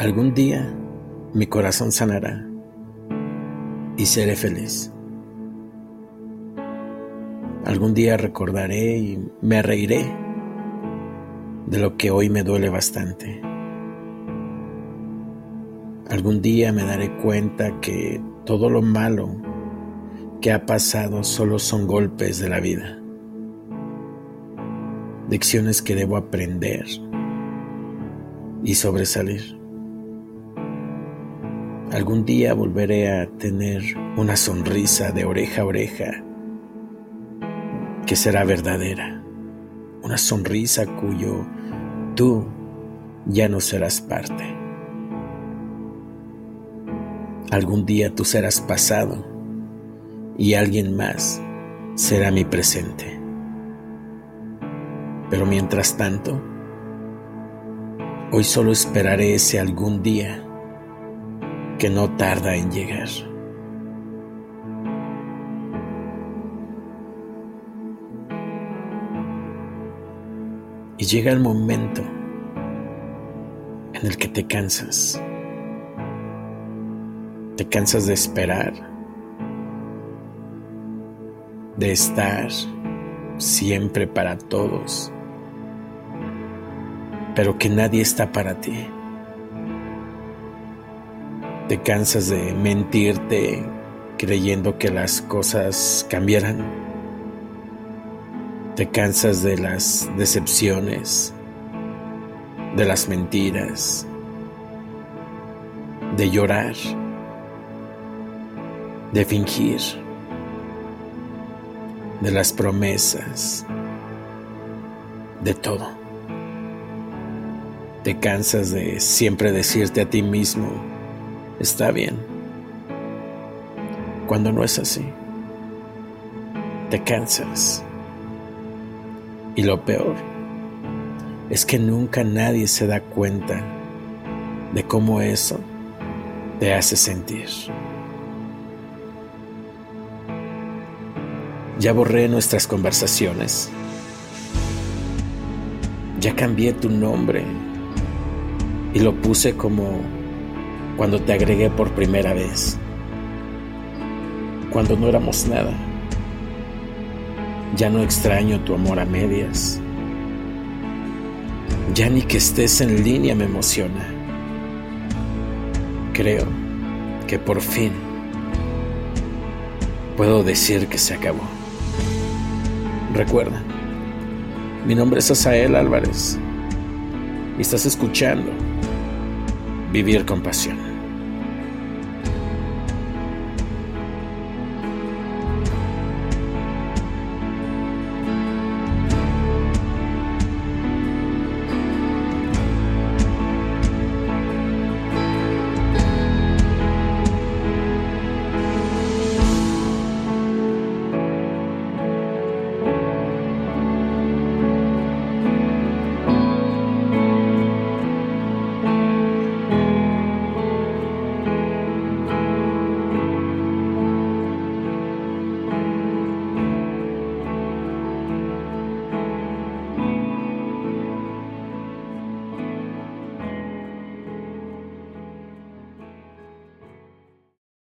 Algún día mi corazón sanará y seré feliz. Algún día recordaré y me reiré de lo que hoy me duele bastante. Algún día me daré cuenta que todo lo malo que ha pasado solo son golpes de la vida, lecciones que debo aprender y sobresalir. Algún día volveré a tener una sonrisa de oreja a oreja que será verdadera, una sonrisa cuyo tú ya no serás parte. Algún día tú serás pasado y alguien más será mi presente. Pero mientras tanto, hoy solo esperaré ese algún día que no tarda en llegar. Y llega el momento en el que te cansas. Te cansas de esperar, de estar siempre para todos, pero que nadie está para ti. Te cansas de mentirte creyendo que las cosas cambiarán. Te cansas de las decepciones, de las mentiras, de llorar, de fingir, de las promesas, de todo. Te cansas de siempre decirte a ti mismo, está bien. Cuando no es así, te cansas. Y lo peor es que nunca nadie se da cuenta de cómo eso te hace sentir. Ya borré nuestras conversaciones. Ya cambié tu nombre y lo puse como cuando te agregué por primera vez, cuando no éramos nada. Ya no extraño tu amor a medias. Ya ni que estés en línea me emociona. Creo que por fin puedo decir que se acabó. Recuerda, mi nombre es Asael Álvarez y estás escuchando Vivir con Pasión.